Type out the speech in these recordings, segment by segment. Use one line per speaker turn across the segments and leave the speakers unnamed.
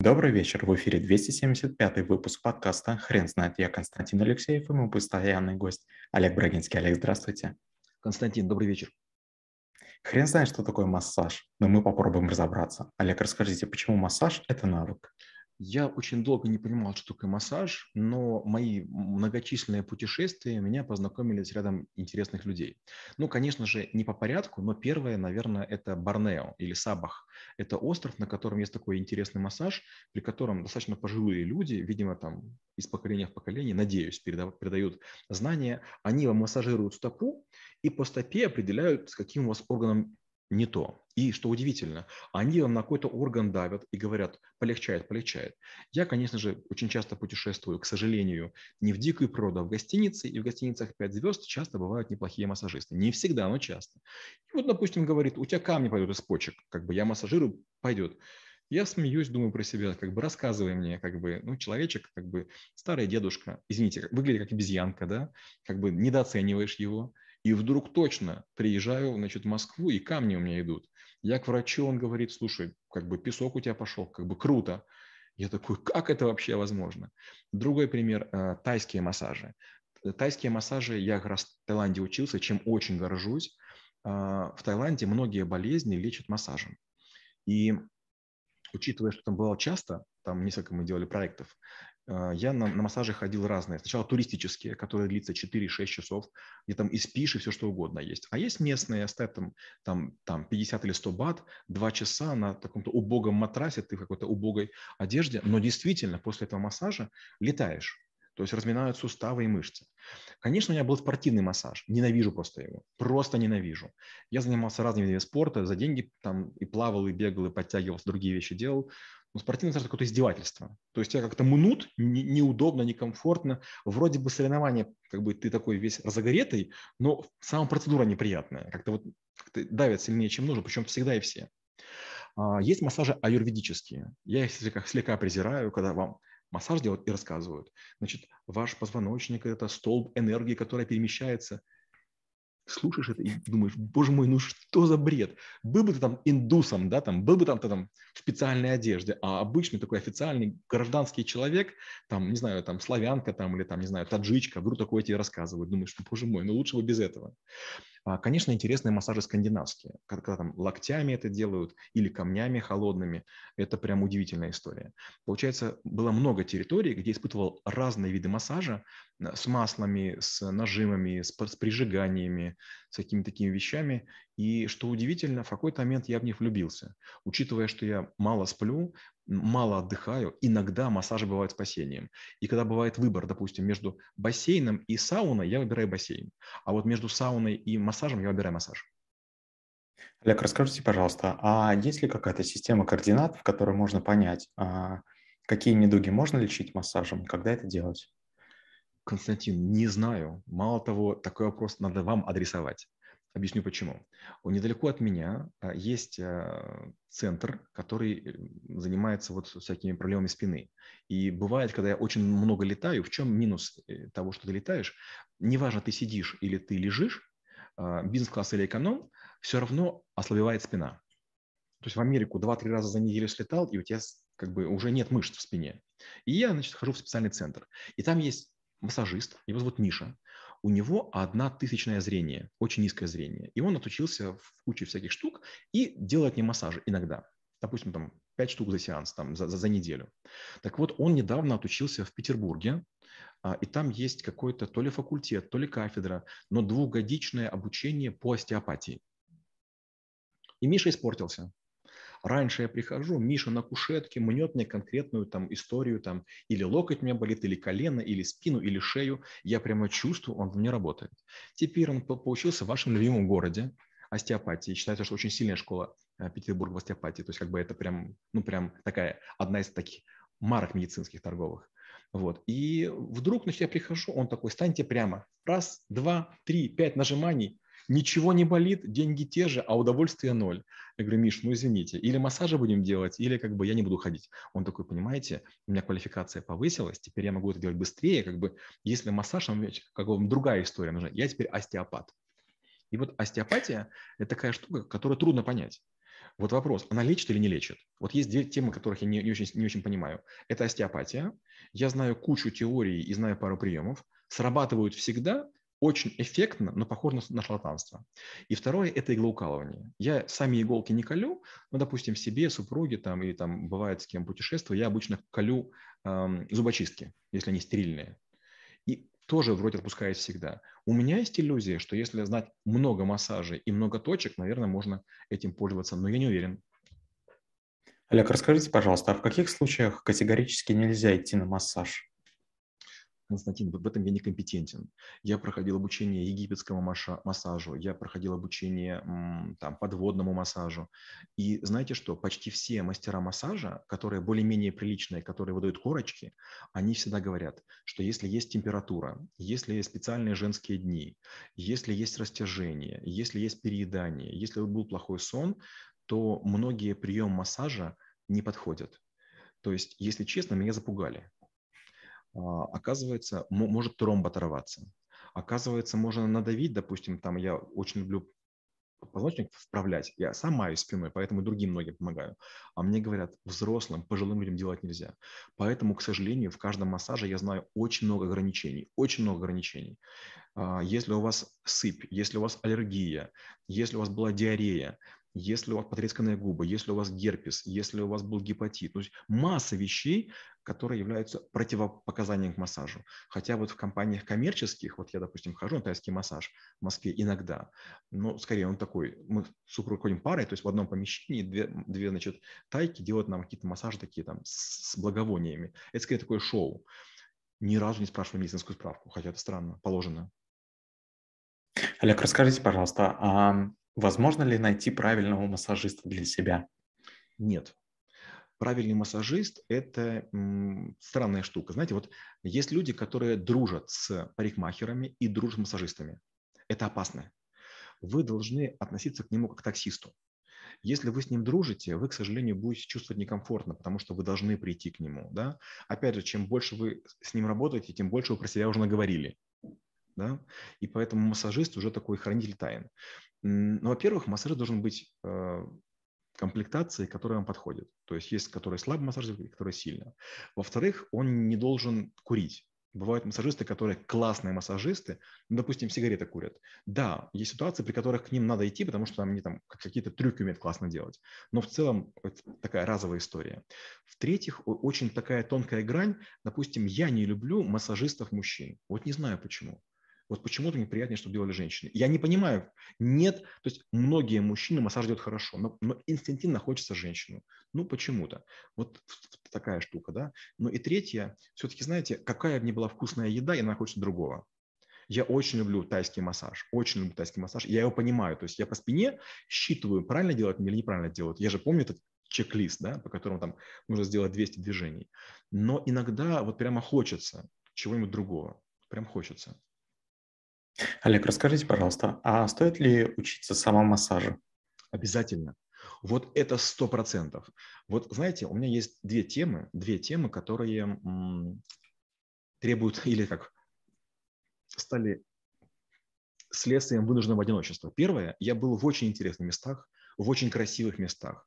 Добрый вечер, в эфире 275 выпуск подкаста «Хрен знает». Я Константин Алексеев и мой постоянный гость Олег Брагинский. Олег, здравствуйте.
Константин, добрый вечер.
Хрен знает, что такое массаж, но мы попробуем разобраться. Олег, расскажите, почему массаж – это навык?
Я очень долго не понимал, что такое массаж, но мои многочисленные путешествия меня познакомили с рядом интересных людей. Ну, конечно же, не по порядку, но первое, наверное, это Борнео или Сабах. Это остров, на котором есть такой интересный массаж, при котором достаточно пожилые люди, видимо, там из поколения в поколение, надеюсь, передают знания, они вам массажируют стопу и по стопе определяют, с каким у вас органом не то. И что удивительно, они вам на какой-то орган давят и говорят, полегчает, полегчает. Я, конечно же, очень часто путешествую, к сожалению, не в дикую природу, а в гостинице, и в гостиницах 5 звезд часто бывают неплохие массажисты. Не всегда, но часто. И вот, допустим, говорит, у тебя камни пойдут из почек, как бы я массажирую, пойдет. Я смеюсь, думаю про себя, как бы рассказывай мне, как бы, ну, человечек, как бы старый дедушка, извините, выглядит как обезьянка, да, как бы недооцениваешь его, и вдруг точно приезжаю, значит, в Москву, и камни у меня идут. Я к врачу, он говорит, слушай, как бы песок у тебя пошел, как бы круто. Я такой, как это вообще возможно? Другой пример, э, тайские массажи. Тайские массажи, я как раз в Таиланде учился, чем очень горжусь. А, в Таиланде многие болезни лечат массажем. И учитывая, что там бывало часто, там несколько мы делали проектов, а, я на, на массажи ходил разные. Сначала туристические, которые длятся 4-6 часов, где там и спишь, и все что угодно есть. А есть местные, стоят там, там, там 50 или 100 бат, 2 часа на таком-то убогом матрасе, ты в какой-то убогой одежде, но действительно после этого массажа летаешь. То есть разминают суставы и мышцы. Конечно, у меня был спортивный массаж. Ненавижу просто его. Просто ненавижу. Я занимался разными видами спорта, за деньги там и плавал, и бегал, и подтягивался, другие вещи делал. Но спортивный массаж – какое-то издевательство. То есть тебя как-то мнут, не, неудобно, некомфортно. Вроде бы соревнование, как бы ты такой весь разогретый, но сама процедура неприятная. Как-то вот как давит сильнее, чем нужно, причем всегда и все. А, есть массажи аюрведические. Я их слегка презираю, когда вам массаж делают и рассказывают. Значит, ваш позвоночник – это столб энергии, которая перемещается – слушаешь это и думаешь, боже мой, ну что за бред? Был бы ты там индусом, да, там, был бы там ты там в специальной одежде, а обычный такой официальный гражданский человек, там, не знаю, там, славянка там или там, не знаю, таджичка, вдруг такое тебе рассказывают. Думаешь, боже мой, ну лучше бы без этого. А, конечно, интересные массажи скандинавские, когда, там локтями это делают или камнями холодными. Это прям удивительная история. Получается, было много территорий, где испытывал разные виды массажа э, с маслами, с нажимами, с, с прижиганиями, с какими-то такими вещами. И что удивительно, в какой-то момент я в них влюбился. Учитывая, что я мало сплю, мало отдыхаю, иногда массажи бывают спасением. И когда бывает выбор, допустим, между бассейном и сауной, я выбираю бассейн. А вот между сауной и массажем я выбираю массаж.
Олег, расскажите, пожалуйста, а есть ли какая-то система координат, в которой можно понять, а, какие недуги можно лечить массажем, когда это делать?
Константин, не знаю. Мало того, такой вопрос надо вам адресовать. Объясню почему. Недалеко от меня а, есть а, центр, который э, занимается вот всякими проблемами спины. И бывает, когда я очень много летаю, в чем минус э, того, что ты летаешь? Неважно, ты сидишь или ты лежишь, а, бизнес-класс или эконом, все равно ослабевает спина. То есть в Америку 2-3 раза за неделю слетал, и у тебя как бы уже нет мышц в спине. И я, значит, хожу в специальный центр. И там есть массажист, его зовут Миша у него одна тысячное зрение, очень низкое зрение. И он отучился в куче всяких штук и делает мне массажи иногда. Допустим, там 5 штук за сеанс, там, за, за, за неделю. Так вот, он недавно отучился в Петербурге, а, и там есть какой-то то ли факультет, то ли кафедра, но двухгодичное обучение по остеопатии. И Миша испортился. Раньше я прихожу, Миша на кушетке мнет мне конкретную там историю, там, или локоть меня болит, или колено, или спину, или шею. Я прямо чувствую, он в мне работает. Теперь он поучился в вашем любимом городе, остеопатии. Считается, что очень сильная школа э, Петербурга в остеопатии. То есть как бы это прям, ну прям такая, одна из таких марок медицинских торговых. Вот. И вдруг, значит, я прихожу, он такой, станьте прямо. Раз, два, три, пять нажиманий ничего не болит, деньги те же, а удовольствие ноль. Я говорю, Миш, ну извините, или массажи будем делать, или как бы я не буду ходить. Он такой, понимаете, у меня квалификация повысилась, теперь я могу это делать быстрее, как бы если массаж, как бы другая история нужна. Я теперь остеопат. И вот остеопатия – это такая штука, которую трудно понять. Вот вопрос, она лечит или не лечит? Вот есть две темы, которых я не, не, очень, не очень понимаю. Это остеопатия. Я знаю кучу теорий и знаю пару приемов. Срабатывают всегда, очень эффектно, но похоже на шарлатанство. И второе – это иглоукалывание. Я сами иголки не колю, но, допустим, себе, супруге там, или там бывает с кем путешествую, я обычно колю эм, зубочистки, если они стерильные. И тоже вроде отпускает всегда. У меня есть иллюзия, что если знать много массажей и много точек, наверное, можно этим пользоваться, но я не уверен.
Олег, расскажите, пожалуйста, а в каких случаях категорически нельзя идти на массаж?
Константин, в этом я некомпетентен. Я проходил обучение египетскому массажу, я проходил обучение там, подводному массажу. И знаете что, почти все мастера массажа, которые более-менее приличные, которые выдают корочки, они всегда говорят, что если есть температура, если есть специальные женские дни, если есть растяжение, если есть переедание, если был плохой сон, то многие приемы массажа не подходят. То есть, если честно, меня запугали. А, оказывается, может тромб оторваться. Оказывается, можно надавить, допустим, там я очень люблю позвоночник вправлять. Я сам маюсь спиной, поэтому другим многим помогаю. А мне говорят, взрослым, пожилым людям делать нельзя. Поэтому, к сожалению, в каждом массаже я знаю очень много ограничений. Очень много ограничений. А, если у вас сыпь, если у вас аллергия, если у вас была диарея, если у вас потресканные губы, если у вас герпес, если у вас был гепатит. То есть масса вещей, которые являются противопоказанием к массажу. Хотя вот в компаниях коммерческих, вот я, допустим, хожу на тайский массаж в Москве иногда, но скорее он такой, мы с супругой ходим парой, то есть в одном помещении две, две значит, тайки делают нам какие-то массажи такие там с благовониями. Это скорее такое шоу. Ни разу не спрашиваю медицинскую справку, хотя это странно, положено.
Олег, расскажите, пожалуйста, а возможно ли найти правильного массажиста для себя?
Нет, правильный массажист – это странная штука. Знаете, вот есть люди, которые дружат с парикмахерами и дружат с массажистами. Это опасно. Вы должны относиться к нему как к таксисту. Если вы с ним дружите, вы, к сожалению, будете чувствовать некомфортно, потому что вы должны прийти к нему. Да? Опять же, чем больше вы с ним работаете, тем больше вы про себя уже наговорили. Да? И поэтому массажист уже такой хранитель тайн. Ну, во-первых, массажист должен быть э, комплектации, которая вам подходит. То есть есть, которые слабо массажируют, которые сильно. Во-вторых, он не должен курить. Бывают массажисты, которые классные массажисты, ну, допустим, сигареты курят. Да, есть ситуации, при которых к ним надо идти, потому что они там какие-то трюки умеют классно делать. Но в целом это такая разовая история. В-третьих, очень такая тонкая грань. Допустим, я не люблю массажистов мужчин. Вот не знаю почему. Вот почему-то мне приятнее, чтобы делали женщины. Я не понимаю, нет, то есть многие мужчины массаж делают хорошо, но, но инстинктивно хочется женщину. Ну, почему-то. Вот такая штука, да. Ну и третье, все-таки, знаете, какая ни была вкусная еда, и она хочется другого. Я очень люблю тайский массаж, очень люблю тайский массаж. Я его понимаю, то есть я по спине считываю, правильно делать или неправильно делать. Я же помню этот чек-лист, да, по которому там нужно сделать 200 движений. Но иногда вот прямо хочется чего-нибудь другого. Прям хочется.
Олег, расскажите, пожалуйста, а стоит ли учиться самомассажу?
Обязательно. Вот это сто процентов. Вот знаете, у меня есть две темы, две темы, которые требуют или как стали следствием вынужденного одиночества. Первое, я был в очень интересных местах, в очень красивых местах.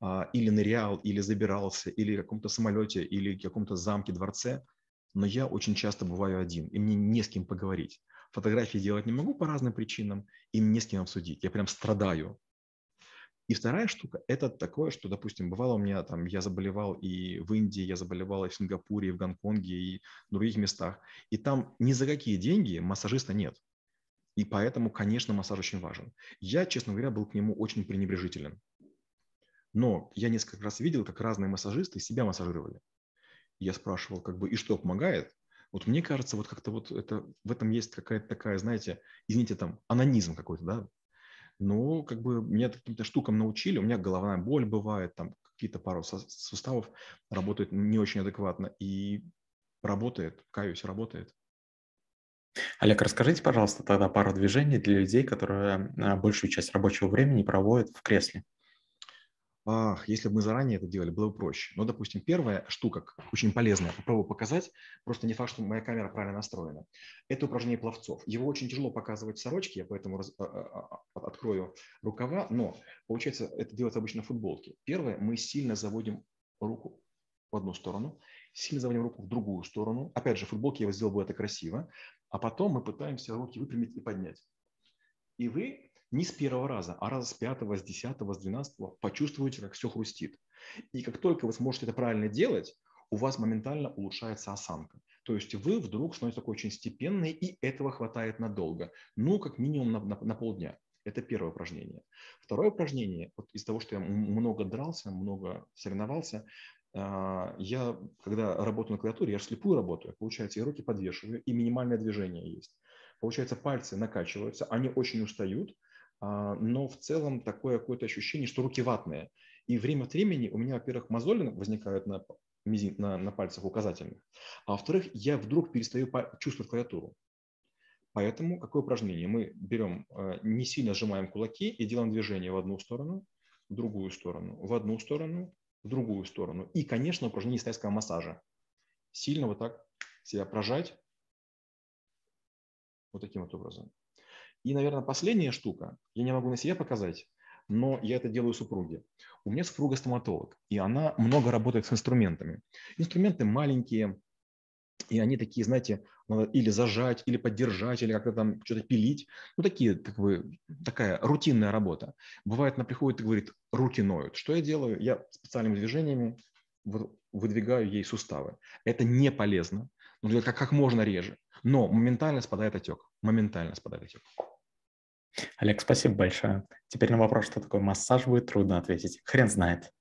А, или нырял, или забирался, или в каком-то самолете, или в каком-то замке, дворце. Но я очень часто бываю один, и мне не с кем поговорить. Фотографии делать не могу по разным причинам, и не с кем обсудить. Я прям страдаю. И вторая штука – это такое, что, допустим, бывало у меня там, я заболевал и в Индии, я заболевал и в Сингапуре, и в Гонконге, и в других местах. И там ни за какие деньги массажиста нет. И поэтому, конечно, массаж очень важен. Я, честно говоря, был к нему очень пренебрежителен. Но я несколько раз видел, как разные массажисты себя массажировали. Я спрашивал, как бы, и что помогает? Вот мне кажется, вот как-то вот это, в этом есть какая-то такая, знаете, извините, там, анонизм какой-то, да, но как бы меня каким-то штукам научили, у меня головная боль бывает, там какие-то пару суставов работают не очень адекватно, и работает, каюсь, работает.
Олег, расскажите, пожалуйста, тогда пару движений для людей, которые а, большую часть рабочего времени проводят в кресле.
Ах, если бы мы заранее это делали, было бы проще. Но, допустим, первая штука, очень полезная, попробую показать, просто не факт, что моя камера правильно настроена. Это упражнение пловцов. Его очень тяжело показывать в сорочке, я поэтому раз, а, а, а, открою рукава, но получается это делается обычно в футболке. Первое, мы сильно заводим руку в одну сторону, сильно заводим руку в другую сторону. Опять же, в футболке я сделал бы это красиво, а потом мы пытаемся руки выпрямить и поднять. И вы не с первого раза, а раза с пятого, с десятого, с двенадцатого почувствуете, как все хрустит. И как только вы сможете это правильно делать, у вас моментально улучшается осанка. То есть вы вдруг становитесь такой очень степенный, и этого хватает надолго. Ну, как минимум на, на, на полдня. Это первое упражнение. Второе упражнение, вот из того, что я много дрался, много соревновался, а, я, когда работаю на клавиатуре, я слепую работаю, получается, я руки подвешиваю, и минимальное движение есть. Получается, пальцы накачиваются, они очень устают, но в целом такое какое-то ощущение, что руки ватные. И время от времени у меня, во-первых, мозоли возникают на, на, на пальцах указательных, а во-вторых, я вдруг перестаю чувствовать клавиатуру. Поэтому какое упражнение? Мы берем, э, не сильно сжимаем кулаки и делаем движение в одну сторону, в другую сторону, в одну сторону, в другую сторону. И, конечно, упражнение тайского массажа. Сильно вот так себя прожать вот таким вот образом. И, наверное, последняя штука, я не могу на себе показать, но я это делаю супруге. У меня супруга стоматолог, и она много работает с инструментами. Инструменты маленькие, и они такие, знаете, надо или зажать, или поддержать, или как-то там что-то пилить. Ну, такие, как бы, такая рутинная работа. Бывает, она приходит и говорит, руки ноют. Что я делаю? Я специальными движениями выдвигаю ей суставы. Это не полезно, но как, как можно реже. Но моментально спадает отек. Моментально спадает отек.
Олег, спасибо большое. Теперь на вопрос, что такое массаж, будет трудно ответить. Хрен знает.